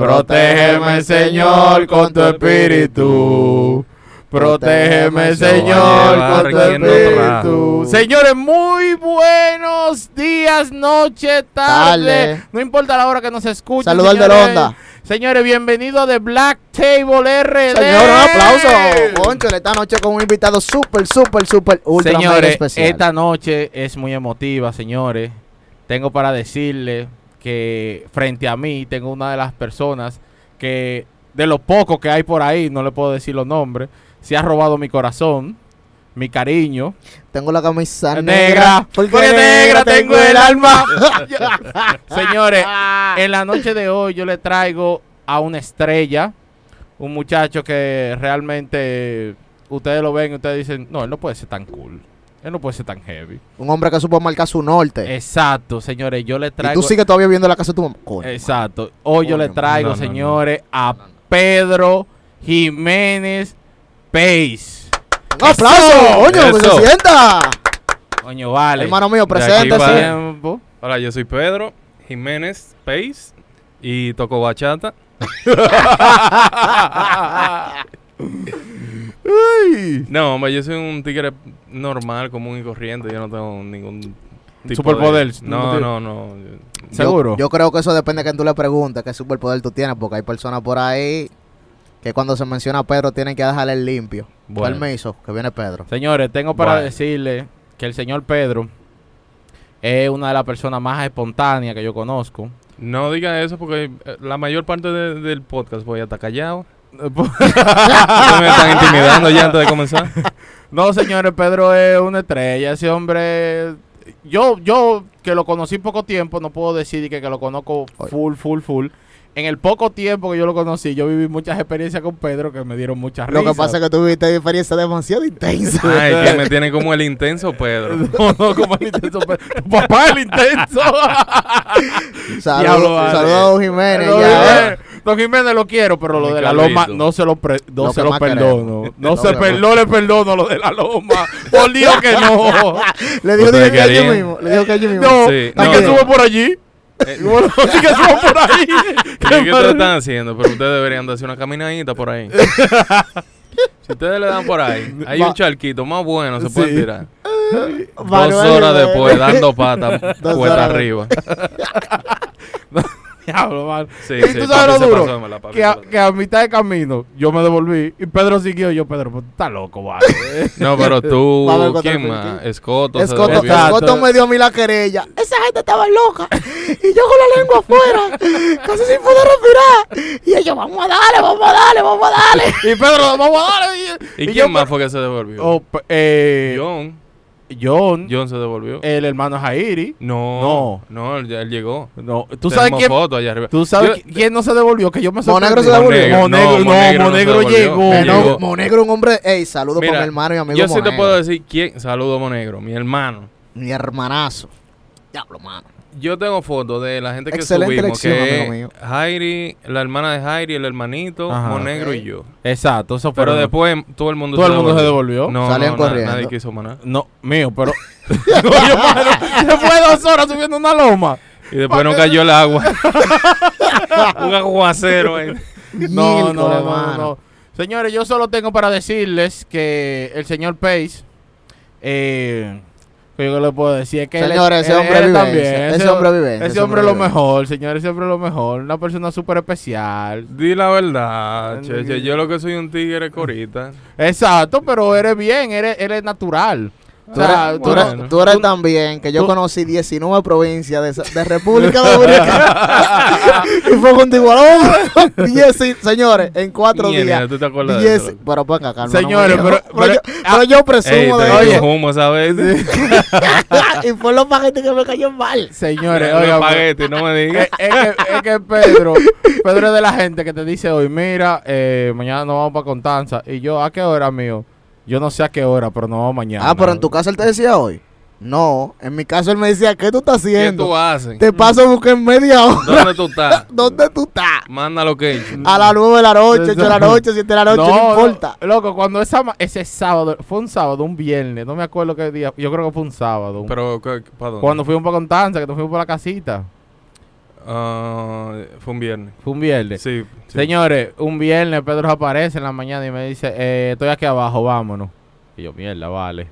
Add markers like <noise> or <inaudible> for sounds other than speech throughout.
Protégeme, Señor, con tu espíritu. Protégeme, Señor, con tu espíritu. Señores, muy buenos días, noche, tarde. No importa la hora que nos escuchen. Saludos al de señores. Honda. Señores, bienvenido a The Black Table RD. Señor, un aplauso. Conchole, esta noche con un invitado súper, súper, súper, ultra Señores, especial. esta noche es muy emotiva, señores. Tengo para decirle que frente a mí tengo una de las personas que, de los pocos que hay por ahí, no le puedo decir los nombres, se ha robado mi corazón, mi cariño. Tengo la camisa Negra, negra. porque negra tengo el alma. <laughs> <laughs> Señores, en la noche de hoy yo le traigo a una estrella, un muchacho que realmente ustedes lo ven y ustedes dicen, no, él no puede ser tan cool, él no puede ser tan heavy. Un hombre que supo marcar su norte. Exacto, señores, yo le y traigo... tú sigues todavía viendo la casa de tu mamá. Coño. Exacto, hoy yo le traigo, no, no, no. señores, a Pedro Jiménez Pace. ¡Un aplauso! ¡Coño, que se sienta! Coño, vale. Hermano mío, preséntese. Hola, yo soy Pedro Jiménez Pace y toco bachata. <laughs> <laughs> Ay. No, hombre, yo soy un tigre normal, común y corriente. Yo no tengo ningún tipo Superpoder, de- no No, no. Yo- ¿Seguro? Yo, creo que eso depende de quien tú le preguntes qué superpoder tú tienes, porque hay personas por ahí que cuando se menciona a Pedro tienen que dejarle el limpio. Bueno. Permiso, que viene Pedro. Señores, tengo para Bueno. decirle que el señor Pedro es una de las personas más espontáneas que yo conozco. No diga eso porque eh, la mayor parte de- del podcast voy a estar callado. Me están intimidando ya antes de comenzar. no, señores, Pedro es una estrella. Ese hombre, yo, yo que lo conocí poco tiempo, no puedo decir que, que lo conozco full, full, full. En el poco tiempo que yo lo conocí, yo viví muchas experiencias con Pedro que me dieron muchas Lo risas. que pasa es que tuviste experiencia demasiado intensa. Ay, que me tiene como el intenso Pedro. <laughs> No, no, como el intenso. Pedro. Tu papá es el intenso. <laughs> Saludos a Don Jiménez. Ya, Jiménez, Don Jiménez lo quiero, pero lo de la loma no se lo, pre- no Lo se lo perdono. queremos. No Lo se per- no le perdono lo de la loma. Por Dios que no. <laughs> Le dijo que querían. mismo. Le dijo que allí mismo. No, Sí, no, que no. sube por allí. Eh, <laughs> Bueno, sí que sube por <laughs> ahí. ¿Qué, qué ustedes están haciendo? Pero ustedes deberían darse una caminadita por ahí. si ustedes le dan por ahí, hay Va- un charquito más bueno, se Sí. puede tirar. Dos horas después, dando patas, cuesta arriba. Diablo, man. Sí, ¿Y sí, tú sabes lo duro? pasó, me la papi Que a, que mitad de camino yo me devolví y Pedro siguió. y Yo, Pedro, pues, está loco, vale. <laughs> No, pero tú, <laughs> ¿quién más? Escoto. Escoto. Escoto me dio a mí la querella. Esa gente estaba loca. <laughs> Y yo con la lengua afuera. Casi sin poder respirar. Y ellos, vamos a darle, vamos a darle, vamos a darle. y Pedro, vamos a darle. ¿Y, y quién yo, más fue que se devolvió? Oh, pe- eh, John. John, John se devolvió. el hermano Jairi. no, no, él, él llegó. No, tú sabes quién. fotos allá arriba. ¿Tú sabes Yo- quién no se devolvió? Que yo me Monegro se devolvió. Monegro, no, Monegro no Monegro llegó. Eh, no, llegó. Monegro, un hombre. Ey, saludo para Mira, mi hermano y amigo. Yo sí te puedo decir quién. Saludo Monegro, mi hermano. Mi hermanazo. Diablo, mano. Yo tengo fotos de la gente que Excelente subimos, elección, que amigo mío. Jairi, la hermana de Jairi, el hermanito, Ajá. Monegro y yo. Exacto, eso fue. Pero después todo el mundo Todo el mundo se devolvió. No, Salían no, na- corriendo. nadie quiso manar. No, mío, pero. <laughs> <laughs> Oye, mano, después de dos horas subiendo una loma. Y después no cayó el agua. <laughs> Un aguacero ahí. No, no, no, Miércoles, no, mano. no. Señores, yo solo tengo para decirles que el señor Pace. Eh, que yo le puedo decir es que él- Señores, ese él- hombre él vive. también, Ese hombre vive. Ese hombre es lo mejor, señores, ese hombre es lo mejor. Una persona súper especial. Di la verdad, che, che, Yo lo que soy un tigre corita. Exacto, pero eres bien, eres, eres natural. O Tú sea, eres, tú tú eres- bueno. tú eres tú- tan bien que yo tú- conocí 19 provincias de, República <laughs> Dominicana. y fue contigo al hombre. 10, sí, señores, en cuatro Mierda, días. ¿Tú te acuerdas de 10, eso? pero venga, calma. Señores, no me pero- pero- yo, pero yo Ey, presumo te de humo, ¿sabes? <laughs> y fue los paquetes que me cayó mal. Señores, Un oigan, espagueti, no me digas. es que, es que Pedro, Pedro es de la gente que te dice hoy, mira, eh, mañana nos vamos para Constanza. Y yo, ¿a qué hora, mío? Yo no sé a qué hora, pero vamos mañana. Ah, pero en tu casa él te decía hoy. No, en mi caso él me decía, ¿qué tú estás ¿Qué haciendo? tú haces? Te paso a buscar en media hora. <laughs> ¿Dónde tú estás? <laughs> ¿Dónde tú estás? Manda lo que he hecho. A las 9 de la noche, 8 de la noche, 7 de la noche, no, no, importa. no, loco, cuando esa, ma- ese sábado, fue un sábado, un viernes, no me acuerdo qué día, yo creo que fue un sábado. Pero, ¿qué- ¿para dónde? cuando fuimos para Constanza, que nos fuimos para la casita. Ah, fue un viernes. Fue un viernes. Sí. sí. Señores, un viernes Pedro aparece en la mañana y me dice, eh, estoy aquí abajo, vámonos. Y yo, mierda, vale.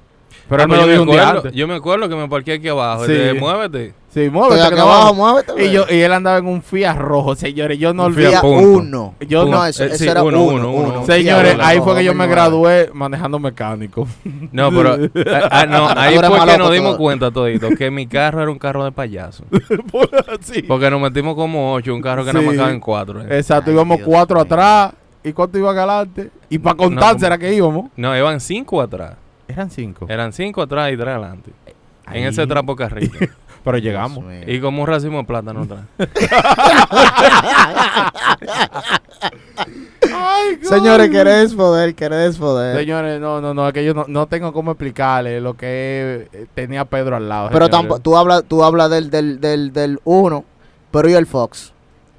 Pero Ah, él me lo yo, dijo me un día acuerdo, antes. yo me acuerdo que me parqué aquí abajo. Sí. de, muévete. Sí, muévete aquí que no abajo, vamos. muévete. Y, yo, y él andaba en un Fiat rojo, señores. Yo no. Fiat punto. uno. Yo no, no- eso, eh, eso sí, era uno, uno, uno, uno. uno. Señores, Fiat ahí fue que yo me 2009. gradué manejando mecánico. No, pero ah, <laughs> ah, no, ahí fue que nos dimos todo. cuenta todito que mi carro era un carro de payaso. <laughs> Sí. Porque nos metimos como ocho, un carro que nada más Sí. caben cuatro. eh. Exacto, Ay, Íbamos Dios cuatro atrás. ¿Y cuánto iban adelante? Y para contar, No, ¿será que íbamos? No, iban cinco atrás. Eran cinco. Eran cinco atrás y tres adelante. Ahí. En ese trapo carril. <laughs> Pero llegamos. Y como un racimo de plátano atrás. <laughs> Señores, querés poder, querés poder. Señores, no, no, no, es que yo no, no tengo cómo explicarle lo que eh, tenía Pedro al lado. Pero señores. tampoco, tú hablas, tú hablas del, del, del, del uno, pero y el Fox.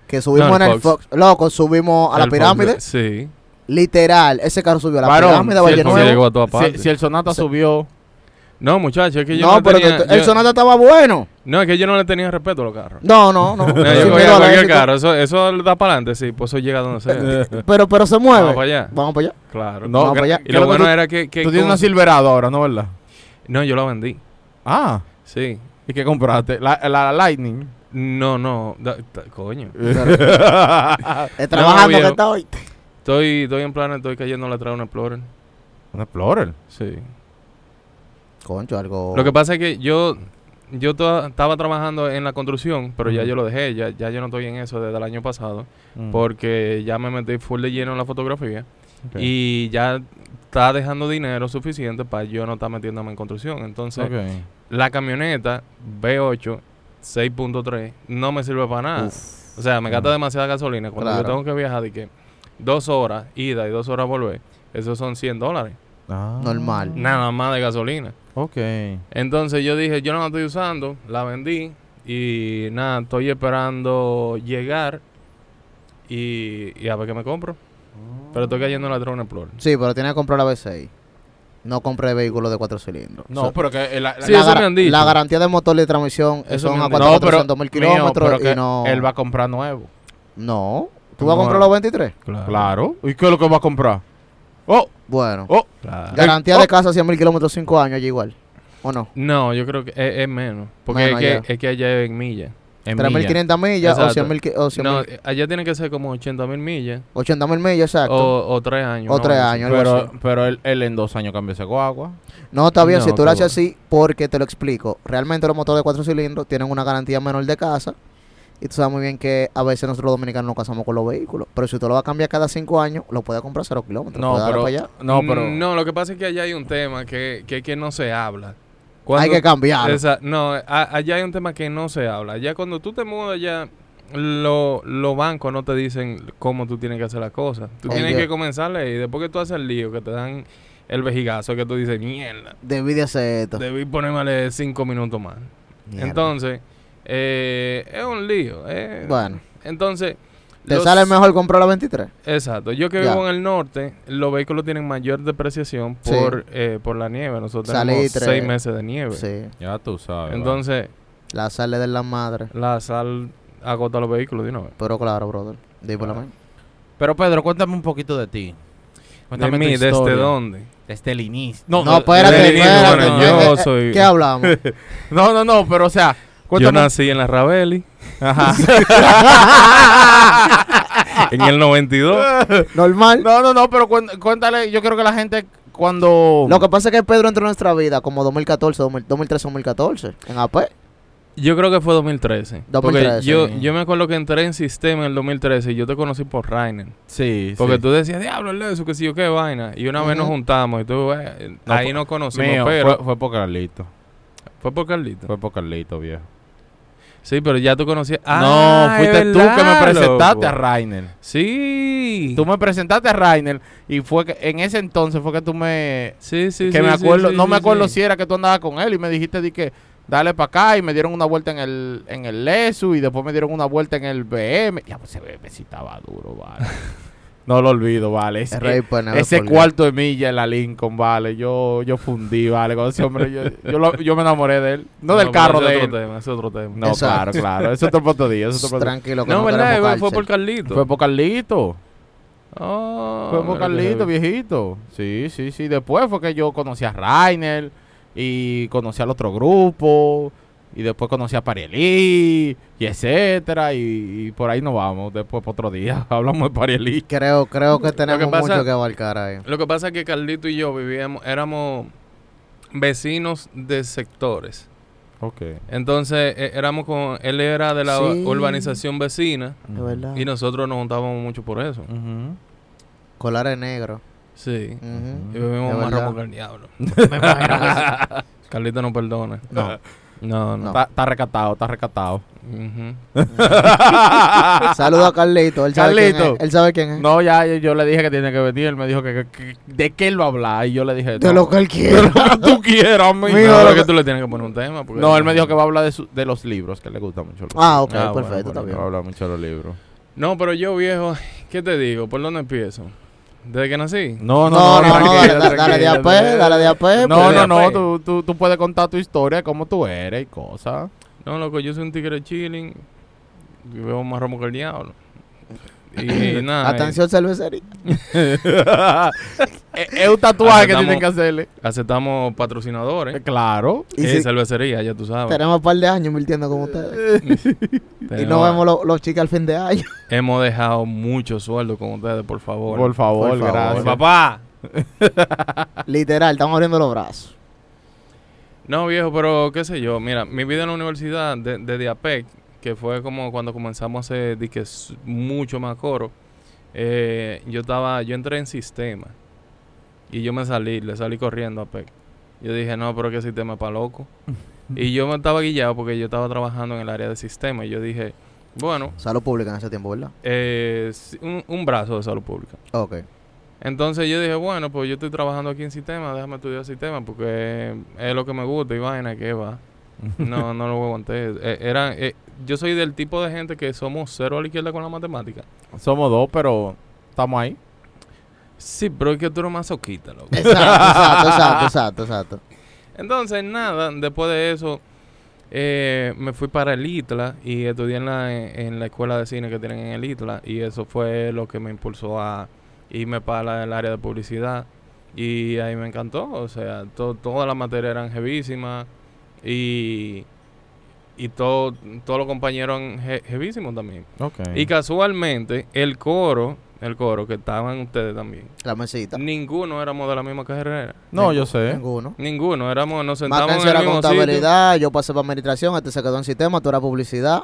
Que subimos No, en el Fox. Loco, subimos a la El pirámide. Sí. Literal, ese carro subió a la Varón, pirámide de si Valle el Se Nuevo. llegó a todas Si, el Sonata subió, No, muchachos, es que yo No, no, pero tenía... que- el yo- Sonata estaba bueno. No, es que yo no le tenía respeto a los carros. No, no, no. <laughs> No, yo cogía cualquier carro. Eso, eso da para adelante, sí. Pues eso llega donde sea. <laughs> Pero, pero se mueve. Vamos para allá. Vamos para allá. Claro. No, Vamos para allá. Y ¿qué lo bueno tú- era que... que tú tienes una Silverado ahora, ¿no verdad? No, yo la vendí. Ah, Sí. ¿y qué compraste? La, la Lightning. No, no. da- ta- coño. <laughs> Trabajando que está hoy. Estoy, estoy en plan, estoy cayendo a traer un Explorer. Un Explorer. Sí. Concho, algo. Lo que pasa es que yo yo estaba trabajando en la construcción, pero ya yo lo dejé, ya, ya yo no estoy en eso desde el año pasado, porque ya me metí full de lleno en la fotografía y ya está dejando dinero suficiente para yo no estar metiéndome en construcción. Entonces, la camioneta V8 6.3 no me sirve para nada. Uf. O sea, me gasta demasiada gasolina. Cuando Claro. yo tengo que viajar de que dos horas ida y dos horas volver, esos son 100 dólares. Ah. Normal. Nada más de gasolina. Ok. Entonces yo dije, yo no la estoy usando, la vendí y nada, estoy esperando llegar y, y a ver qué me compro. Pero estoy cayendo en la Drone Explorer. Sí, pero tiene que comprar la V6. No compre vehículos de cuatro cilindros. No, O sea, pero que la, la- Sí, la, eso gar- me han dicho. la garantía de motor y de transmisión Eso son a han dicho. no, pero 400 mil kilómetros pero que y no... él va a comprar nuevo. No. ¿Tú vas a comprar los 23? Claro. ¿Y qué es lo que va a comprar? Oh, Bueno. oh. claro. Garantía Oh. de casa 100 mil kilómetros 5 años allí igual. ¿O no? No, yo creo que es, es menos. Porque Menos es, que, es que allá es en millas. En millas. 3.500 millas o Exacto. 100 mil... O 100 No, mil- allá tiene que ser como 80 mil millas 80 mil millas, exacto. o, o tres años. O ¿no? tres Algo años. Pero, pero él, él en dos años cambió ese guagua. No, está bien, No, si tú lo haces así, porque te lo explico. Realmente los motores de cuatro cilindros tienen una garantía menor de casa. Y tú sabes muy bien que a veces nosotros los dominicanos nos casamos con los vehículos. Pero si tú lo vas a cambiar cada cinco años, lo puedes comprar cero kilómetros. No, pero, allá. no, pero. Mm, No, lo que pasa es que allá hay un tema que, que, que no se habla. Hay que cambiarlo. Esa- no, a- allá hay un tema que no se habla. Ya cuando tú te mudas ya lo- los bancos no te dicen cómo tú tienes que hacer las cosas. Tú tienes que comenzarle y después que tú haces el lío, que te dan el vejigazo, que tú dices, mierda, Debí de hacer esto. debí ponerme cinco minutos más. Mierda. Entonces, eh, es un lío. eh. Bueno. Entonces, ¿Te los- sale mejor comprar la 23? Exacto. Yo que Ya. vivo en el norte, los vehículos tienen mayor depreciación Sí. por, eh, por la nieve. Nosotros tenemos seis meses de nieve. Sí. Ya tú sabes. Entonces, La sale de la madre. la sal agota los vehículos de una vez. Pero claro, brother. Va. Pero Pedro, cuéntame un poquito de ti. De Cuéntame tu mí, ¿desde dónde? Desde el inicio. No, No, espérate, bueno, yo soy- ¿Qué hablamos? <laughs> no, no, no, pero o sea, Yo nací en la Raveli Ajá. <laughs> en el 92. Normal. no, no, no, pero cuéntale, yo creo que la gente cuando... Lo que pasa es que Pedro entró en nuestra vida como 2014, 2000 2013, 2014. En AP. Yo creo que fue 2013. 2013, porque yo, sí. yo me acuerdo que entré en sistema en el 2013 y yo te conocí por Rainer. Sí, Porque sí. tú decías, diablo, el eso, que si yo qué vaina. Y una vez nos juntamos y tú, eh, No, ahí fue- nos conocimos. Mío, pero fue, fue por Carlito. fue por Carlito. Fue por Carlito, viejo. Sí, pero ya tú conocías. no, Ah, fuiste es tú que me verdad, presentaste loco. a Rainer. Sí. Tú me presentaste a Rainer y fue que en ese entonces fue que tú me Sí, sí, que sí, me acuerdo, sí, no sí, me acuerdo sí. si era que tú andabas con él y me dijiste di que dale para acá y me dieron una vuelta en el en el Lesu y después me dieron una vuelta en el BM. Ya pues ese BM sí estaba duro, vale. <laughs> No lo olvido, vale. Ese, rey cuarto de milla en la Lincoln, vale. Yo, yo fundí, vale. Con ese hombre, yo, yo, lo- yo me enamoré de él. No, del carro de es él. otro tema, es otro tema. No, Exacto. claro, claro. Eso es otro punto de día. Eso es otro. Tranquilo, que No, no, ¿verdad? Fue, por. Carlito. Fue por Carlito. Oh, Fue por Carlito, viejito. Sí, sí, sí. Después fue que yo conocí a Rainer y conocí al otro grupo. Y después conocí a Parielí y etcétera. Y, y por ahí nos vamos. Después por otro día <laughs> hablamos de Parielí. Creo, creo que tenemos pasa- mucho que abarcar ahí. Lo que pasa es que Carlito y yo vivíamos, éramos vecinos de sectores. Ok. Entonces, eh, éramos con, él era de la Sí. urbanización vecina De verdad. y nosotros nos juntábamos mucho por eso. Colares negros. Sí. Ujú. Y vivimos De más ramos que el diablo. <laughs> <laughs> Carlito no perdona. No. No, no. Está, está recatado, está recatado. Ujú. <laughs> Saludo a Carlito. Él sabe quién Carlito. es. Él sabe quién es. No, ya yo, yo le dije que tiene que venir. Él me dijo que, que- que- de qué él va a hablar. Y yo le dije, De no, lo que él de quiera. lo que tú quieras. <laughs> Mijo, No, lo pero que- que tú le tienes que poner un tema. porque- No, él me dijo que va a hablar de, su- de los libros, que le gusta mucho. los Ah, ok, Ah, perfecto, bueno, está bien. Va a hablar mucho de los libros. No, pero yo, viejo, ¿qué te digo? ¿Por dónde empiezo? ¿Desde que nací? No, No, no, no, tranquilo, dale, dale, dale de a dale de a. No, pues. no, no, tú, tú, tú puedes contar tu historia, cómo tú eres y cosas. No, loco, yo soy un tigre chilling. Y veo más romo que el diablo. Y <laughs> nada. Atención, cervecería. <laughs> es, un tatuaje que tienen que hacerle. eh, aceptamos patrocinadores. Eh, Claro. Y Y si- cervecería, ya tú sabes. Tenemos un par de años invirtiendo con ustedes. <laughs> Y no vemos lo- los chicos al fin de año. Hemos dejado mucho sueldo con ustedes, por favor. Por favor, Por favor. gracias. Papá. Literal, estamos abriendo los brazos. No, viejo, pero qué sé yo. Mira, mi vida en la universidad de, de Diapec, que fue como cuando comenzamos a hacer di que s- mucho más coro, eh, yo estaba, yo entré en sistema y yo me salí, le salí corriendo a PEC. Yo dije, no, pero qué sistema para loco. <laughs> y yo me estaba guillado porque yo estaba trabajando en el área de sistema y yo dije, bueno, Salud pública en ese tiempo, ¿verdad? eh, un, un brazo de salud pública. Ok. Entonces yo dije, bueno, pues yo estoy trabajando aquí en sistema, déjame estudiar sistema porque es lo que me gusta y vaina, que va. No, no lo aguanté. Eh, era, eh, yo soy del tipo de gente que somos cero a la izquierda con la matemática. Somos dos, pero estamos ahí. Sí, pero es que tú eres masoquista, loco. Exacto, exacto, exacto, exacto, exacto. Entonces, nada, después de eso, eh, me fui para el ITLA y estudié en la, en la escuela de cine que tienen en el ITLA y eso fue lo que me impulsó a irme para la- el área de publicidad y ahí me encantó, o sea, to- todas las materias eran jevísimas y, y todo, todos los compañeros eran je- jevísimos también. Y casualmente, el coro, el coro que estaban ustedes también, La mesita. ninguno éramos de la misma carrera. no, yo sé. Ninguno. Ninguno, éramos, nos sentamos en el era mismo sitio. contabilidad, yo pasé para administración, este se quedó en sistema, tú eras publicidad,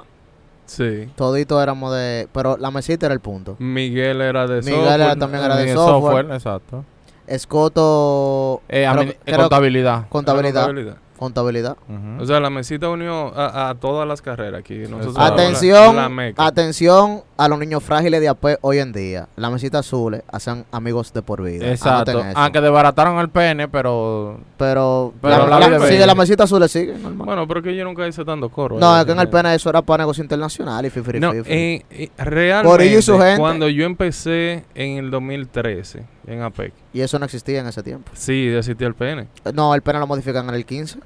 Sí. todito éramos de... Pero la mesita era el punto. Miguel era de Miguel software. era también era de Eh, software. exacto. Escoto... Eh, creo eh, creo- contabilidad. contabilidad. Contabilidad. Contabilidad. O sea, la mesita unió a, a todas las carreras aquí. Nosotros. Atención, la, atención a los niños frágiles de AP hoy en día. La mesita azul hacen amigos de por vida. Exacto. Aunque desbarataron el pene, pero. Pero, Pero la, la sigue la mesita azul, sigue, normal. Bueno, pero que yo nunca hice tanto coro. no, eh, es que en el pena eso era para negocio internacional y fifri No, fifri. eh, eh, realmente, Por ello y su gente. cuando yo empecé en el 2013 en APEC, Y eso no existía en ese tiempo. sí, existía el pene. No, el pena lo modifican en el 15.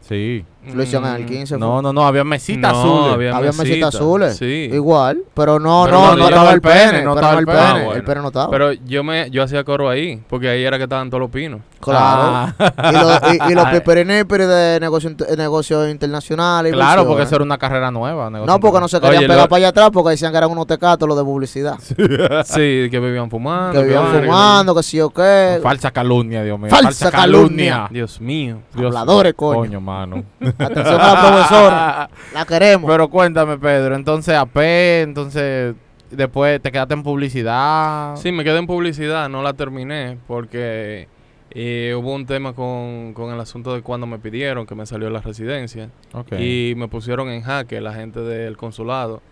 Sí. Lo hicieron en el Mm, 15. No, no, no. Había mesita no, azul. Había, Había mesitas azules. Sí. Igual, pero no, Pero no, no no, estaba el pene, pene, no estaba el pene. Ah, bueno. El pene no estaba. Pero yo me yo hacía coro ahí, porque ahí era que estaban todos los pinos. claro. Ah. Y, lo- y, y los <laughs> piperinipiri de negocio, int- negocio internacional. y claro, porque eso era una carrera nueva. No, porque no se querían Oye, pegar lo- para allá atrás porque decían que eran unos tecatos los de publicidad. <laughs> Sí, que vivían fumando. que vivían que- fumando, que sí o qué. Falsa calumnia, Dios mío. Falsa calumnia. Dios mío. Dios- Habladores, coño. Coño, mano. <laughs> Atención a la profesora. La queremos. Pero cuéntame, Pedro. Entonces, AP, entonces. Después te quedaste en publicidad. Sí, me quedé en publicidad, no la terminé porque eh, hubo un tema con, con el asunto de cuando me pidieron que me salió la residencia y me pusieron en jaque la gente del consulado.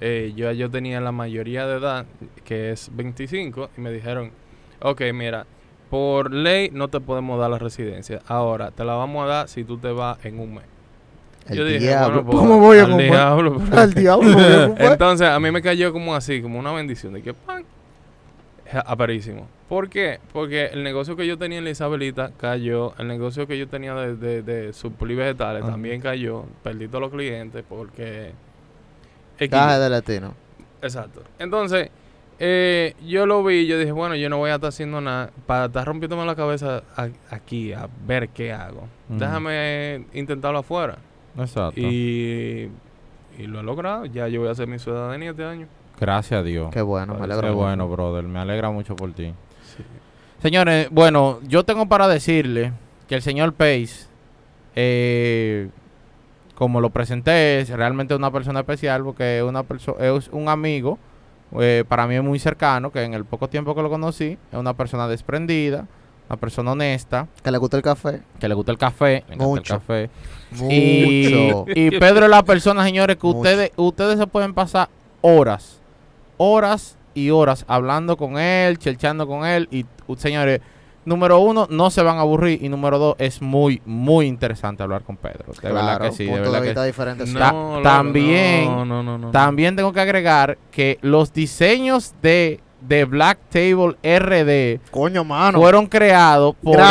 Eh, yo, yo tenía la mayoría de edad, que es 25, y me dijeron, ok, mira, por ley no te podemos dar la residencia. Ahora, te la vamos a dar si tú te vas en un mes. El yo dije, diablo. bueno, ¿Cómo voy a comprar? diablo, Al diablo. ¿cómo voy a <laughs> comprar? Entonces, a mí me cayó como así, como una bendición de que pan. Ja- Aparísimo. ¿Por qué? Porque el negocio que yo tenía en la Isabelita cayó. El negocio que yo tenía de, de, de supli vegetales Ajá. también cayó. Perdí todos los clientes porque... X. Caje de latino. Exacto. Entonces, eh, yo lo vi y yo dije, bueno, yo no voy a estar haciendo nada para estar rompiéndome la cabeza a- aquí a ver qué hago. Déjame intentarlo afuera. Exacto. Y, y lo he logrado. Ya yo voy a hacer mi ciudadanía este año. Gracias a Dios. Qué bueno, me Qué alegro. Qué mucho. bueno, brother. Me alegra mucho por ti. Sí. Señores, bueno, yo tengo para decirle que el señor Pace, eh, como lo presenté, es realmente una persona especial porque es, una perso- es un amigo, eh, para mí es muy cercano, que en el poco tiempo que lo conocí, es una persona desprendida, una persona honesta, Que le gusta el café. que le gusta el café, le Mucho. el café. Y, Mucho. y Pedro es la persona, señores, que Mucho. ustedes, ustedes se pueden pasar horas, horas y horas hablando con él, chelchando con él. Y, señores, número uno, no se van a aburrir. Y número dos, es muy, muy interesante hablar con Pedro. De verdad que sí, de punto de, verdad que vista diferente. sí. Ta- loco, también- No, no, no, no. También tengo que agregar que los diseños de, de Black Table RD Coño, mano. fueron creados por él,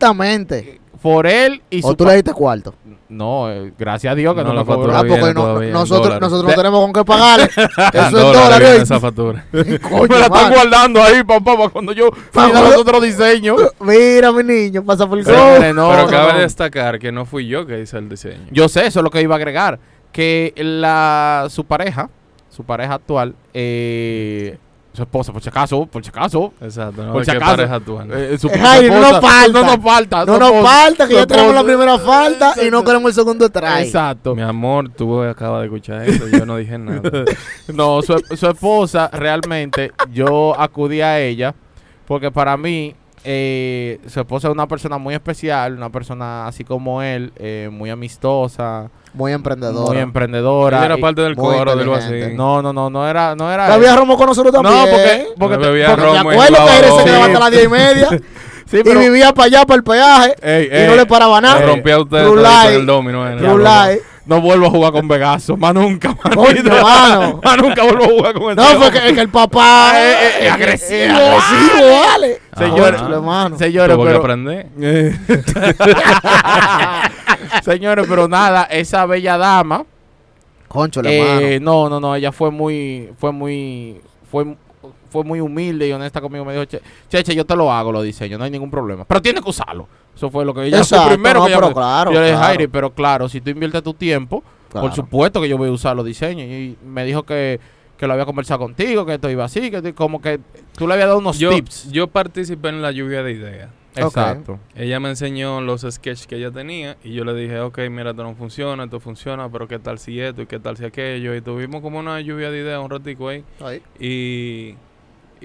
Gratuitamente. por él y O su tú le diste cuarto. No, eh, gracias a Dios que No, no, la cobró. factura Ah, viene porque no- todavía en nosotros, dólares. nosotros no tenemos con qué pagarle. <laughs> Eso es En dólares. esa factura. <laughs> Coño, me la están mano. guardando ahí, papá, para cuando yo cuando- los otros diseños. <laughs> Mira, mi niño, pasa por el Pero, gol. Señores, no, pero no, cabe no. destacar que no fui yo que hice el diseño. Yo sé, eso es lo que iba a agregar. Que la, su pareja, su pareja actual, eh, su esposa, por si acaso, por si acaso, Exacto. No Por es si acaso, eh, su, Eh, no nos falta. No nos falta. No su nos esposa- falta, que ya tenemos la primera falta y no queremos el segundo try. Exacto. Mi amor, tú acabas de escuchar eso. Yo no dije nada. <laughs> No, su, su esposa, realmente, yo acudí a ella porque para mí, eh, su esposa es una persona muy especial, una persona así como él, eh, muy amistosa, Muy emprendedor. muy emprendedora. Él era y- parte del coro, algo así. inteligente. No, no, no, no era, no era. Bebía él. romo con nosotros también. No, porque, porque, Me te- bebía porque- Me romo en acuerdo que Aire se Sí. hasta las diez y media <laughs> sí, y pero, vivía para allá, para el peaje. Ey, y ey, no le paraba nada. Ey. Rompí a usted el domino. lie. No vuelvo a jugar con Vegaso, más nunca, más Coño, nunca, mano. más nunca vuelvo a jugar con ese No, porque es que el papá eh, eh, es- es agresivo. es agresivo, vale. Señores, Ah, hermano. Señores, Tuvo que pero, aprender. Eh. <laughs> Señores, pero nada, esa bella dama, Concho, eh, no, no, no, ella fue muy, fue muy, fue, fue muy humilde y honesta conmigo. Me dijo, che, Cheche, yo te lo hago, los diseños, no hay ningún problema. Pero tienes que usarlo. Eso fue lo que ella Exacto, fue primero no, que pero claro, Yo le dije, claro. Jairi, pero claro, si tú inviertes tu tiempo, Claro. por supuesto que yo voy a usar los diseños. Y me dijo que, que lo había conversado contigo, que esto iba así, que como que tú le habías dado unos Yo, tips. yo participé en la lluvia de ideas. Exacto. Ella me enseñó los sketches que ella tenía y yo le dije, ok, mira, esto no funciona, esto funciona, pero qué tal si esto y qué tal si aquello. Y tuvimos como una lluvia de ideas un ratico ahí. Ahí. Y,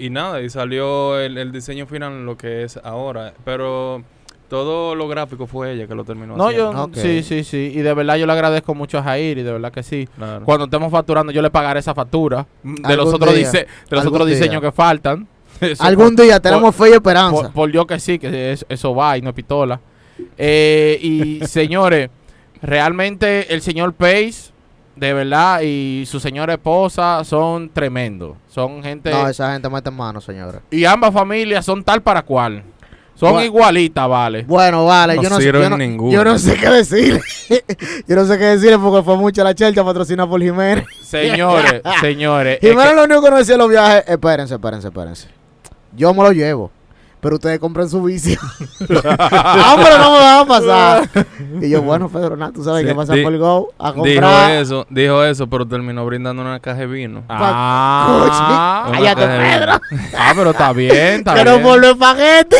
y nada, y salió el, el diseño final, lo que es ahora. Pero todo lo gráfico fue ella que lo terminó No, yo, haciendo. Ok. sí, sí, sí. Y de verdad yo le agradezco mucho a Jair y de verdad que sí. Claro. Cuando estemos facturando, yo le pagaré esa factura de los otros, dise- de los otros diseños que faltan. <laughs> Eso Algún día tenemos fe y por, esperanza. por, por Dios que sí, que es- eso va y no es pistola. Eh, y <laughs> señores, realmente el señor Pace, de verdad, y su señora esposa son tremendos. Son gente. No, esa gente mete en mano, señores. y ambas familias son tal para cual. Son Bueno. igualitas, vale. Bueno, vale, No yo no sé. sirven Yo no, ninguno. yo no sé qué decir. <laughs> yo no sé qué decirle porque fue mucho la chelcha patrocinada por Jiménez. Señores, <laughs> señores. es Jiménez que- lo único que no decía en los viajes. Espérense, espérense, espérense. Yo me lo llevo. Pero ustedes compren su vicio. <laughs> ah, pero no me van a pasar. <laughs> y yo, bueno, Pedro, nada, tú sabes Sí, que pasa por Go a Dijo comprar. eso, dijo eso, pero terminó brindando una caja de vino. Ah, Una Cállate. Pedro. ah, pero está bien, está <laughs> bien. por los espagueti.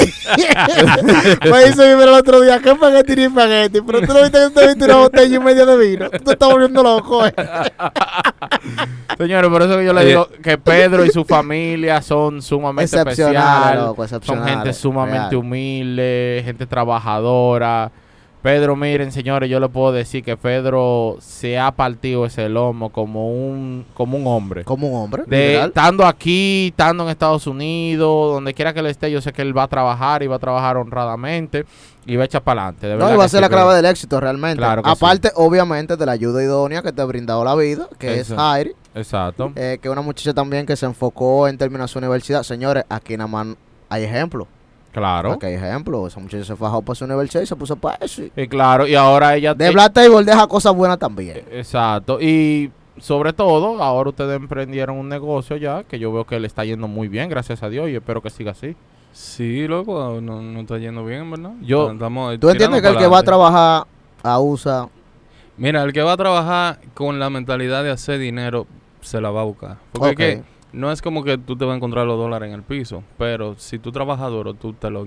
me dice Jiménez el otro día, ¿qué espagueti ni espagueti? Pero tú no viste que te viste una botella y media de vino. Tú te estás volviendo loco, eh. Señores, por eso que yo le digo que Pedro y su familia son sumamente Excepcionales, especiales. loco, Son gente sumamente real. humilde, gente trabajadora. Pedro, miren, señores, yo le puedo decir que Pedro se ha partido ese lomo como un, como un hombre. Como un hombre. De, literal. estando aquí, estando en Estados Unidos, donde quiera que él esté, yo sé que él va a trabajar y va a trabajar honradamente y va a echar para adelante. No, y va a ser la clave del éxito realmente. Claro que Aparte, obviamente, de la ayuda idónea que te ha brindado la vida, que es Jairi. Exacto. Eh, que una muchacha también que se enfocó en terminar su universidad. Señores, aquí nada más hay ejemplos. Claro. Aquí hay ejemplos. Esa muchacha se fajó para su universidad y se puso para eso. y- Y claro, y ahora ella... De eh, Black Table deja cosas buenas también. Exacto. Y sobre todo, ahora ustedes emprendieron un negocio ya que yo veo que le está yendo muy bien, gracias a Dios, y espero que siga así. Sí, loco, no, no está yendo bien, ¿verdad? Yo- Estamos ¿Tú entiendes que el que va a trabajar a USA... Mira, el que va a trabajar con la mentalidad de hacer dinero se la va a buscar. Porque es Ok. que no es como que tú te vas a encontrar los dólares en el piso, pero si tú trabajas duro, tú, te lo,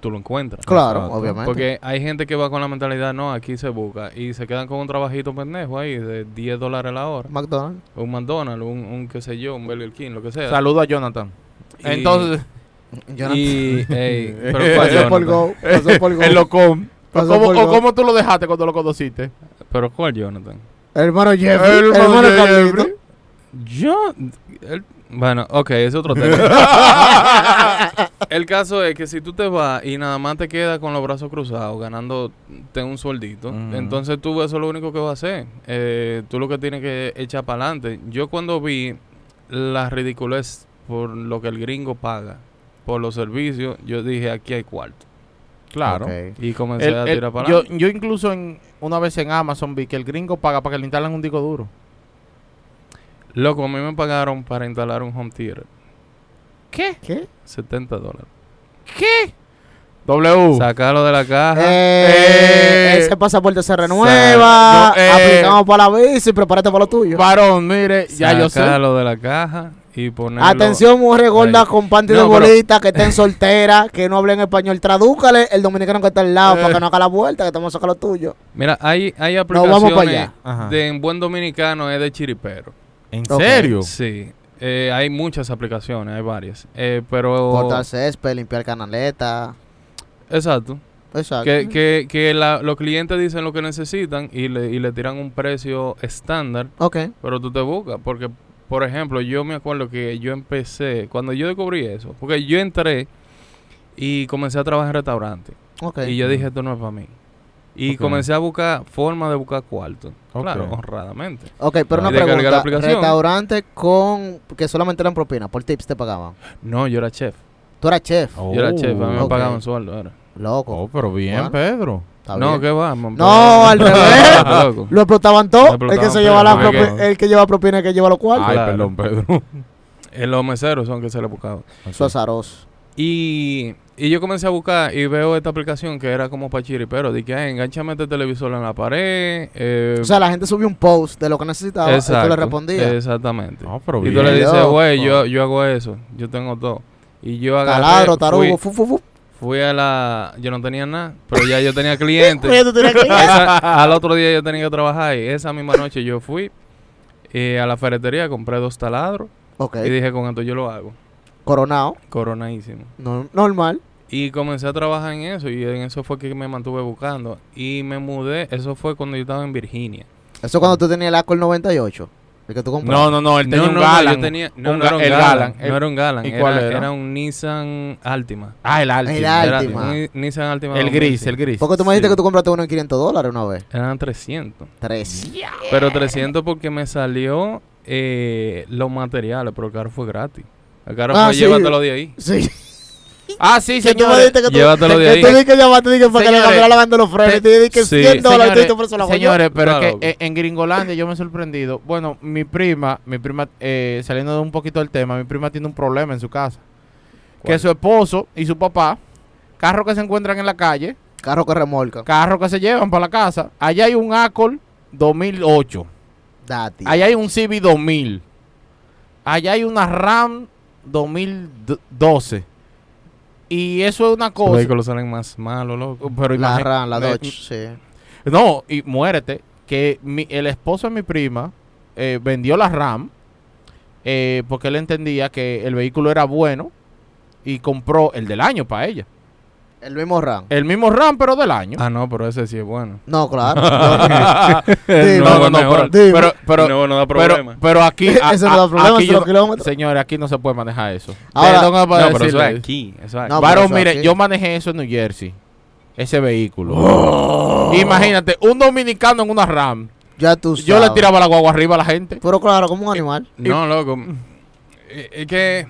tú lo encuentras. Claro, obviamente. Porque hay gente que va con la mentalidad, no, aquí se busca, y se quedan con un trabajito pendejo ahí de 10 dólares la hora. McDonald's. Un McDonald's, un, un qué sé yo, un Burger King, lo que sea. Saludo a Jonathan. Y- Entonces, <laughs> Jonathan. Y, ey, <laughs> pero ¿cuál Pasó por Jonathan? Go. Pasó <laughs> por Go. el locom. ¿O Pasó cómo, por o Go. cómo tú lo dejaste cuando lo conociste? Pero ¿cuál Jonathan? Hermano Jeffrey. El hermano hermano Jeffrey. Yo. el- bueno, ok, es otro tema. <laughs> el caso es que si tú te vas y nada más te quedas con los brazos cruzados, ganándote un sueldito, entonces tú eso es lo único que vas a hacer. Eh, tú lo que tienes que echar para adelante. Yo cuando vi la ridiculez por lo que el gringo paga por los servicios, yo dije, aquí hay cuarto. Claro. Y comencé El- a el- tirar para yo, adelante. yo incluso en, una vez en Amazon vi que el gringo paga para que le instalen un disco duro. Loco, a mí me pagaron para instalar un home theater. ¿Qué? ¿Qué? 70 dólares. ¿Qué? W. Sacarlo de la caja. Eh, Eh, ese pasaporte se renueva. eh, aplicamos para la visa y prepárate para lo tuyo. Varón, mire, ya yo sé. Sacarlo de la caja y ponerlo. Atención, mujer gorda Ahí. con panty No, de pero- bolita, que estén solteras, que no hablen español. Tradúcale el dominicano que está al lado Eh. para que no haga la vuelta, que estamos a sacar lo tuyo. Mira, hay, hay vamos aplicaciones para allá. De en buen dominicano es de chiripero. ¿En serio? Sí. Eh, hay muchas aplicaciones, hay varias. Eh, pero. Cortar césped, limpiar canaleta. Exacto. Exacto. Que, que, que la- los clientes dicen lo que necesitan y le, y le tiran un precio estándar, Ok. pero tú te buscas. Porque, por ejemplo, yo me acuerdo que yo empecé, cuando yo descubrí eso, porque yo entré y comencé a trabajar en restaurante. Ok. Y yo dije, esto no es para mí. Y comencé a buscar forma de buscar cuarto. Ok. Claro, honradamente. Ok, pero una pregunta. aplicación. Restaurante con. que solamente eran propina, por tips te pagaban. No, yo era chef. Tú eras chef. Oh, Yo era chef, a mí me ok. pagaban sueldo. Era. Loco. Oh, pero bien, Bueno. Pedro. No. ¿qué va? me- No, al revés. <laughs> Loco. Lo explotaban todo. Lo El que explotaban, se lleva la el que lleva propina es el que lleva los cuartos. Ay, Claro. perdón, Pedro. <laughs> En los meseros son que se le buscaba. Eso es azaroso. Y, y yo comencé a buscar y veo esta aplicación que era como para chiripero. Dije, ay, enganchame este televisor en la pared. eh, O sea, la gente subió un post de lo que necesitaba y tú le respondías. Exactamente. No, pero y bien. tú le dices, güey, yo, yo hago eso. Yo tengo todo. Y yo agarré, Taladro, fui, tarugo, fu, fu, fu. fui a la... Yo no tenía nada, pero ya yo tenía clientes. <laughs> Tú tenías Esa- al otro día yo tenía que trabajar y esa misma noche yo fui eh, a la ferretería, compré dos taladros ok. y dije, con esto yo lo hago. Coronado. Coronadísimo. no- normal. Y comencé a trabajar en eso y en eso fue que me mantuve buscando. Y me mudé, eso fue cuando yo estaba en Virginia. Eso cuando tú tenías el Accord 98. El que tú compraste. No, no, no, él tenía no, un no, Galan. yo tenía, no, un no ga- era un el Galan, Galan. no era un Galan, ¿Y era, cuál era? era un Nissan Altima. Ah, el Altima. El Era Altima. un Nissan Altima. El gris, 2005. el gris. Porque tú me dijiste Sí. que tú compraste uno en 500 dólares una vez. Eran 300. Tres. Pero 300 porque me salió eh, los materiales, pero el carro fue gratis. El carro Ah, fue sí. llévatelo de ahí. Sí. Ah, sí, Que tú me señores. dijiste que tú, Llévatelo de que ahí. tú dijiste que llamaste dije, para que le Señores, cambiara lavando los frenos. Te dije que sí. 100 dólares. Señores, por eso la señores, pero Claro, es que eh, en Gringolandia yo me he sorprendido. Bueno, mi prima, mi prima, eh, saliendo de un poquito del tema, mi prima tiene un problema en su casa. Que ¿Cuál? su esposo y su papá, carros que se encuentran en la calle, Carro que remolca. carros que se llevan para la casa. Allá hay un Accord 2008. Dati. Allá hay un CB 2000. Allá hay una RAM 2012. Y eso es una Los cosa. vehículos salen más malos, loco. Pero La RAM, la me- Dodge. Sí. No, y muérete, que mi- el esposo de mi prima eh, vendió la RAM eh, porque él entendía que el vehículo era bueno y compró el del año para ella. El mismo RAM. El mismo RAM, pero del año. Ah, no, pero ese sí es bueno. No, claro. <laughs> <laughs> No, no, no, pero, pero, pero, no, no da problema. pero aquí, <laughs> a- Eso no a- da problema, aquí cero yo- kilómetros. señores, aquí no se puede manejar eso. Ahora- no, pero eso es aquí. Eso es aquí. No, Varón, pero eso mire, aquí. yo manejé eso en New Jersey. Ese vehículo. Imagínate, un dominicano en una RAM Ya tú Yo le tiraba la guagua arriba a la gente. Pero claro, como un animal. No, loco. Eh, Es que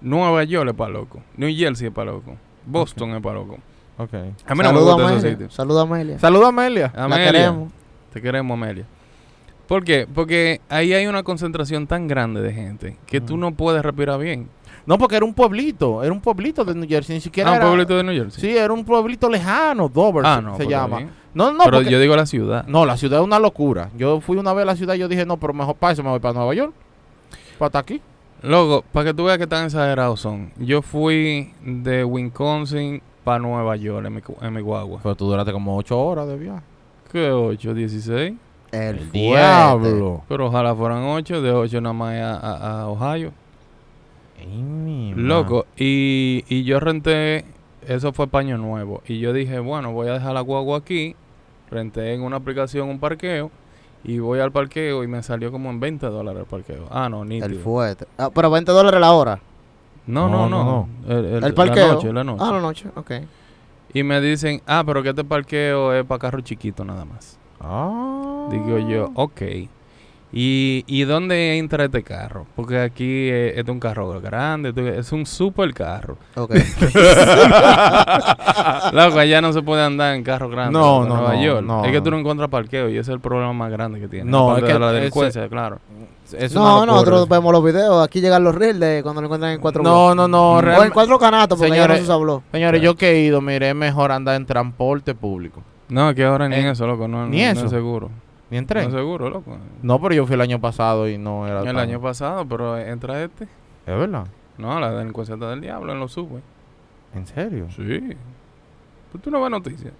Nueva York es para loco. New Jersey es para loco. Boston es para loco. Ok. A mí no me Saluda a gusta ese Amelia. Saluda a Amelia. Saluda a Amelia. La Amelia, queremos. Te queremos, Amelia. ¿Por qué? Porque ahí hay una concentración tan grande de gente que tú no puedes respirar bien. No, porque era un pueblito. Era un pueblito de New Jersey. Ni siquiera Ah, un era- pueblito de New Jersey. Sí, era un pueblito lejano. Dover Ah, se- no. se pues, llama. bien. No, no, Pero porque- yo digo la ciudad. No, la ciudad es una locura. Yo fui una vez a la ciudad y yo dije, no, pero mejor para eso me voy para Nueva York. Para estar aquí. Loco, para que tú veas que tan exagerados son. Yo fui de Wisconsin para Nueva York en mi, cu- en mi guagua. Pero tú duraste como 8 horas de viaje. ¿Qué 8? 16. El, diablo. Pero ojalá fueran 8. De 8 nada más a, a- a Ohio. Ay, mi Loco, y, y yo renté, eso fue paño nuevo. Y yo dije, bueno, voy a dejar la guagua aquí. Renté en una aplicación un parqueo. Y voy al parqueo y me salió como en 20 dólares el parqueo. Ah, no, El nítido. fuerte. Ah, pero 20 dólares la hora. No, no, No, no. no, El, El parqueo. La noche, la noche. Ah, la noche. Ok. Y me dicen, ah, pero que este parqueo es para carro chiquito nada más. Ah. Digo yo, ok. ¿Y, ¿Y dónde entra este carro? Porque aquí eh, este es un carro grande, es un super carro. Ok. <laughs> Loco, allá no se puede andar en carro grande. No, en no, Nueva no, York. no, es que no. tú no encuentras parqueo y ese es el problema más grande que tiene. No, es que de la ese- delincuencia, claro. Es no, locura. nosotros vemos los videos. Aquí llegan los reels de cuando lo encuentran en cuatro No, no, no. O en realmente- cuatro canatos, porque Señores, ya no se habló. Señores, yo que he ido, mire, es mejor andar en transporte público. No, que ahora ni Eh, eso, loco. No, ni no- eso. No es seguro. Ni en No seguro, loco. No, pero yo fui el año pasado y no era El tan- año pasado, pero entra este. ¿Es verdad? No, la delincuencia está del diablo en los subways. ¿En serio? Sí. Pues tú no ves noticias.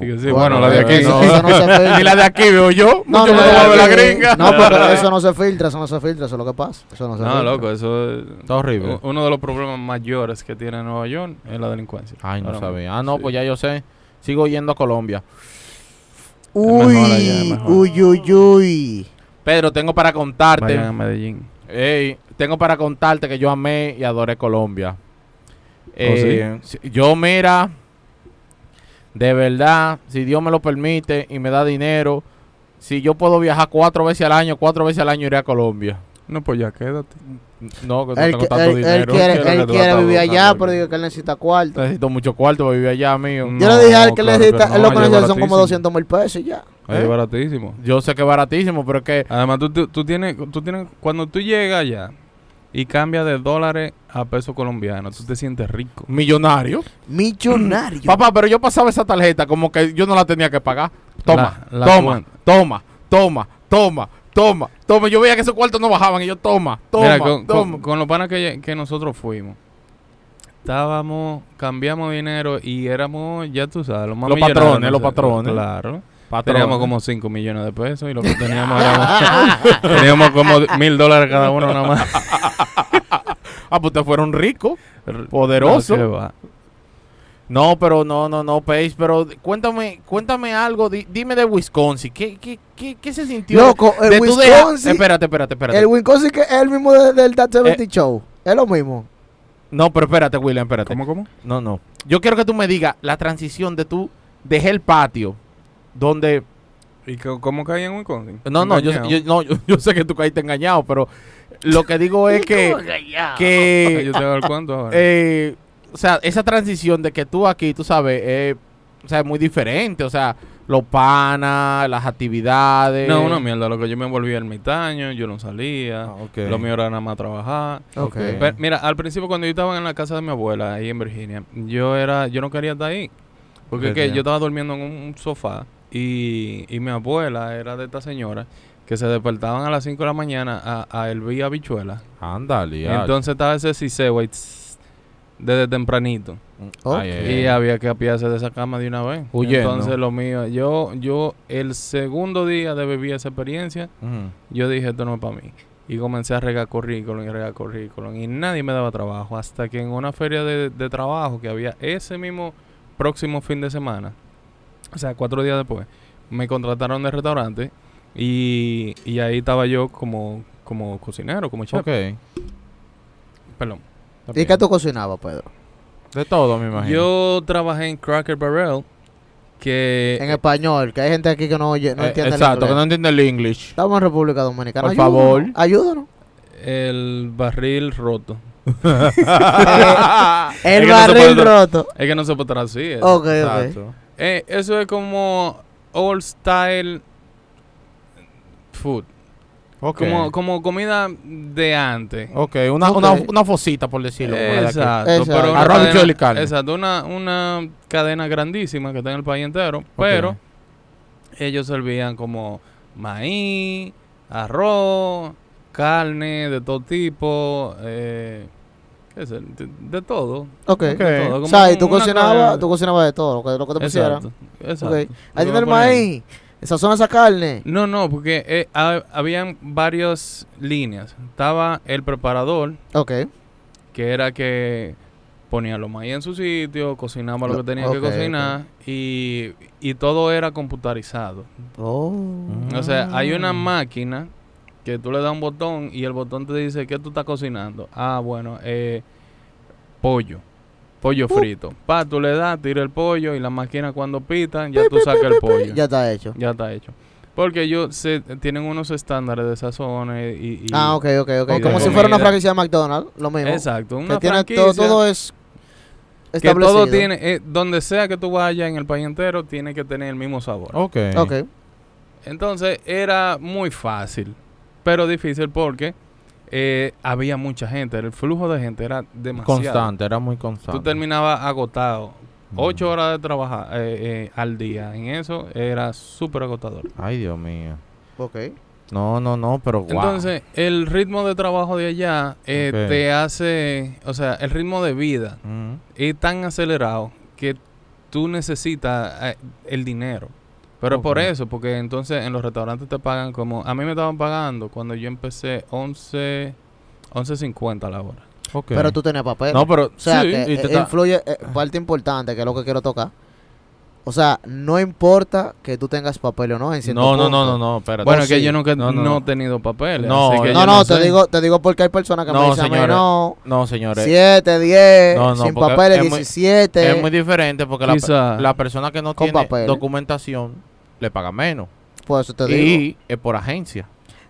Y sí, bueno, la de aquí eso, no. eso no. <laughs> Ni la de aquí veo yo. No, Mucho no, la gringa. No, porque <laughs> eso no se filtra, eso no se filtra, eso es lo que pasa. Eso no se No, filtra. loco, eso es Está horrible. uno de los problemas mayores que tiene Nueva York es la delincuencia. Ay, no sabía. Ah, no, sí. pues ya yo sé. Sigo yendo a Colombia. Mejor allá, es Uy, mejor. uy, uy, uy. Pedro, tengo para contarte. Vayan a Medellín. Ey, tengo para contarte que yo amé y adoré Colombia. ¿Oh, Eh, Yo, mira, de verdad, si Dios me lo permite y me da dinero, si yo puedo viajar cuatro veces al año, cuatro veces al año iré a Colombia. No, pues ya quédate. No, que no Él, tengo que- tanto él- él dinero. quiere, él quiere vivir allá, pero digo que él necesita cuarto. Necesito mucho cuarto para vivir allá, mío. No, Yo le dije a él que él claro necesita, que él lo no, que necesita son como baratísimo. 200 mil pesos y ya. Ahí ¿Eh? es baratísimo. Yo sé que es baratísimo, pero es que Además, tú, tú, tú tienes, tú tienes, cuando tú llegas allá y cambias de dólares a pesos colombianos, tú te sientes rico. millonario. Millonario. <clears throat> Papá, pero yo pasaba esa tarjeta como que yo no la tenía que pagar. Toma, La- la toma, cuenta. toma, toma, toma, toma, toma. Yo veía que esos cuartos no bajaban y yo toma, toma, Mira, con, toma. con- con los panas que, que nosotros fuimos, estábamos, cambiamos dinero y éramos, ya tú sabes, los más Los patrones, los patrones. Claro. Teníamos como 5 millones de pesos y lo que teníamos era, <laughs> teníamos como mil dólares cada uno nada más. <laughs> Ah, pues ustedes fueron ricos, poderosos. No. No, pero no, no, no, Pace, pero cuéntame, cuéntame algo, di- dime de Wisconsin, ¿qué, qué, qué, qué se sintió? Loco, el de Wisconsin, Espérate, espérate, espérate. el Wisconsin que es el mismo de- del That 70 Eh. Show. Es lo mismo. No, pero espérate, William, espérate. ¿Cómo, cómo? No, no. Yo quiero que tú me digas la transición de tú dejé el patio, donde ¿Y cómo caí en Wisconsin? No, no, yo, yo, no yo, yo sé que tú caíste engañado, pero lo que digo es <laughs> que, que yo te doy el cuento ahora. eh, o sea, esa transición de que tú aquí, tú sabes, eh, o sea, es muy diferente, o sea, los panas, las actividades. no, una mierda, lo que yo me volví ermitaño, yo no salía. Ah, ok. Lo mío era nada más trabajar. Ok. Pero, mira, al principio cuando yo estaba en la casa de mi abuela ahí en Virginia, yo era, yo no quería estar ahí. Porque es que yo estaba durmiendo en un sofá y, y mi abuela era de esta señora que se despertaban a las 5 de la mañana a, a hervir habichuelas. Ándale, Y ya. entonces estaba ese siseo ahí tss, desde tempranito. Y había que apiarse de esa cama de una vez. Huyendo. Entonces lo mío, yo, yo, el segundo día de vivir esa experiencia, yo dije, esto no es para mí. Y comencé a regar currículum y regar currículum. Y nadie me daba trabajo. Hasta que en una feria de, de trabajo que había ese mismo próximo fin de semana, o sea, cuatro días después, me contrataron de restaurante. Y, y ahí estaba yo como, como cocinero, como chef. Ok. Perdón. ¿Y qué tú cocinabas, Pedro? De todo, me imagino. Yo trabajé en Cracker Barrel que En español, que hay gente aquí que no, oye, no Eh, entiende el exacto, que no inglés. entiende el English. Estamos en República Dominicana. Por ayúdanos, favor. Ayúdanos. el barril roto. <laughs> <laughs> El Es no barril roto. Es que no se puede traducir. Ok, ok. Exacto. Eh, eso es como old style food. Ok. Como, como comida de antes. Ok, una, Ok. Una, una fosita, por decirlo. Exacto, Exacto. pero una Arroz, cadena- y carne. Exacto, una, una cadena grandísima que está en el país entero, pero ellos servían como maíz, arroz, carne de todo tipo, eh, qué sé, de, de todo. Ok. De todo, O como sea, y tú cocinabas, tú cocinabas de todo, lo que, lo que te pusieran. Exacto, exacto. Ahí que tiene el ponían. Maíz. Esa zona esa carne. No, no, porque eh, ha- habían varias líneas. Estaba el preparador, Ok. que era que ponía los maíz en su sitio, cocinaba lo Lo- que tenía que cocinar y, y todo era computarizado. Oh. O sea, hay una máquina que tú le das un botón y el botón te dice qué tú estás cocinando. Ah, bueno, eh, pollo. Pollo frito. Pa, tú le das, tira el pollo y la máquina cuando pita, ya tú sacas el pollo. Ya está hecho. Ya está hecho. Porque ellos se, tienen unos estándares de sazones y... y- ah, ok, ok, ok. Como si fuera una franquicia de McDonald's, lo mismo. Exacto. Que Una tiene todo, franquicia todo es que establecido. todo tiene... eh, donde sea que tú vayas en el país entero, tiene que tener el mismo sabor. Ok. Ok. Entonces era muy fácil, pero difícil porque eh, había mucha gente. El flujo de gente era demasiado. Constante, era muy constante. Tú terminabas agotado. Mm. Ocho horas de trabajar eh, eh, al día. En eso era súper agotador. Ay, Dios mío. Ok. No, no, no, pero wow. Entonces, el ritmo de trabajo de allá eh, te hace, o sea, el ritmo de vida Mm. es tan acelerado que tú necesitas eh, el dinero. Pero es por eso, porque entonces en los restaurantes te pagan como, a mí me estaban pagando cuando yo empecé 11, 11.50 la hora. Pero tú tenías papel. No, pero O sea, Sí, que y te eh, está- influye, eh, parte importante, que es lo que quiero tocar. O sea, no importa que tú tengas papel o no en cierto No, no, no, no, no, espérate. Bueno, es que yo nunca No, no, no. he tenido papeles. No, así que No, no, te digo, te digo porque hay personas que No, me dicen, a mí, señores. no, No, señores. 7, 10, No, no, sin papeles, es muy- 17. Es muy diferente porque la, persona que no tiene documentación le paga menos. Por eso te digo. Y es por agencia.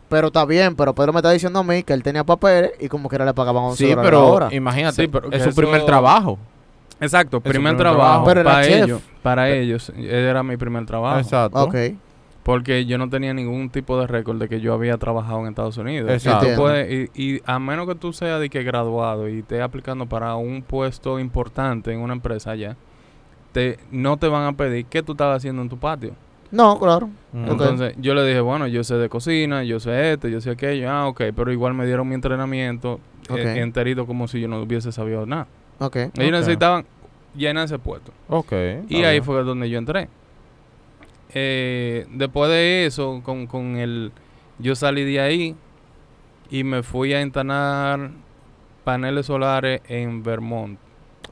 Pero está bien, pero Pedro me está diciendo a mí que él tenía papeles y como quiera le pagaban 11 Sí, dólares la pero hora. imagínate, Sí, pero es su eso- primer trabajo. Exacto, primer primer trabajo. trabajo. Pero era para chef. ellos, para ellos, era mi primer trabajo. Exacto. Ok. Porque yo no tenía ningún tipo de récord de que yo había trabajado en Estados Unidos. Exacto. Y, tú puedes- y, y a menos que tú seas de que graduado y estés aplicando para un puesto importante en una empresa allá, te, no te van a pedir qué tú estabas haciendo en tu patio. No, claro. Mm. Entonces yo le dije, bueno, yo sé de cocina, yo sé esto, yo sé aquello. Ah, ok, pero igual me dieron mi entrenamiento eh, Ok. enterito como si yo no hubiese sabido nada. Ok. Ellos necesitaban llenar ese puesto. Ok. Y ahí fue donde yo entré. Eh, después de eso, con, con el... Yo salí de ahí y me fui a instalar paneles solares en Vermont.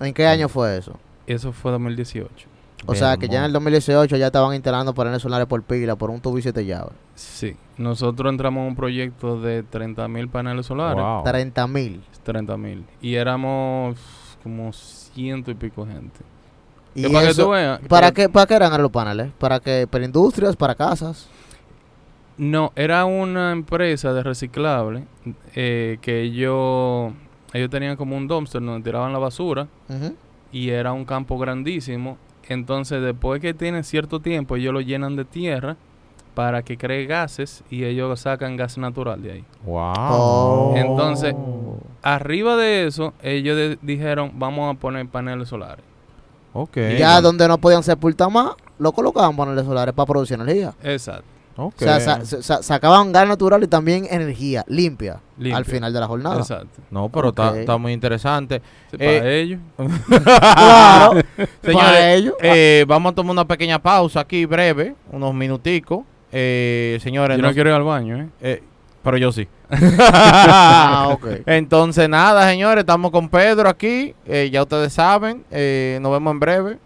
¿En qué año fue eso? Eso fue 2018. O sea, que ya en el 2018 ya estaban instalando paneles solares por pila, por un tubo y siete llaves. Sí. Nosotros entramos en un proyecto de 30 mil paneles solares. Wow. 30 mil. 30 mil. Y éramos como ciento y pico gente. ¿Y Que para que eso- tú veas. ¿para, que- qué, ¿Para qué eran los paneles? ¿Para qué? ¿Para industrias? ¿Para casas? No, era una empresa de reciclable eh, que ellos, ellos tenían como un dumpster donde tiraban la basura y era un campo grandísimo. Entonces, después que tiene cierto tiempo, ellos lo llenan de tierra para que cree gases y ellos sacan gas natural de ahí. Wow. Oh. Entonces, Arriba de eso, ellos de- dijeron, vamos a poner paneles solares. Ok. Ya donde no podían sepultar más, lo colocaban paneles solares para producir energía. Exacto. Ok. O sea, sa- sa- sacaban gas natural y también energía limpia, Limpia. al final de la jornada. Exacto. no, pero está muy interesante. Sí, Eh, para ellos. <laughs> Claro, Señores, para ellos. eh, vamos a tomar una pequeña pausa aquí, breve, unos minuticos. Eh, señores, Yo no- no quiero ir al baño, ¿eh? eh, pero yo sí. <laughs> Ah, ok. Entonces, nada, señores, estamos con Pedro aquí. eh, ya ustedes saben. eh, nos vemos en breve.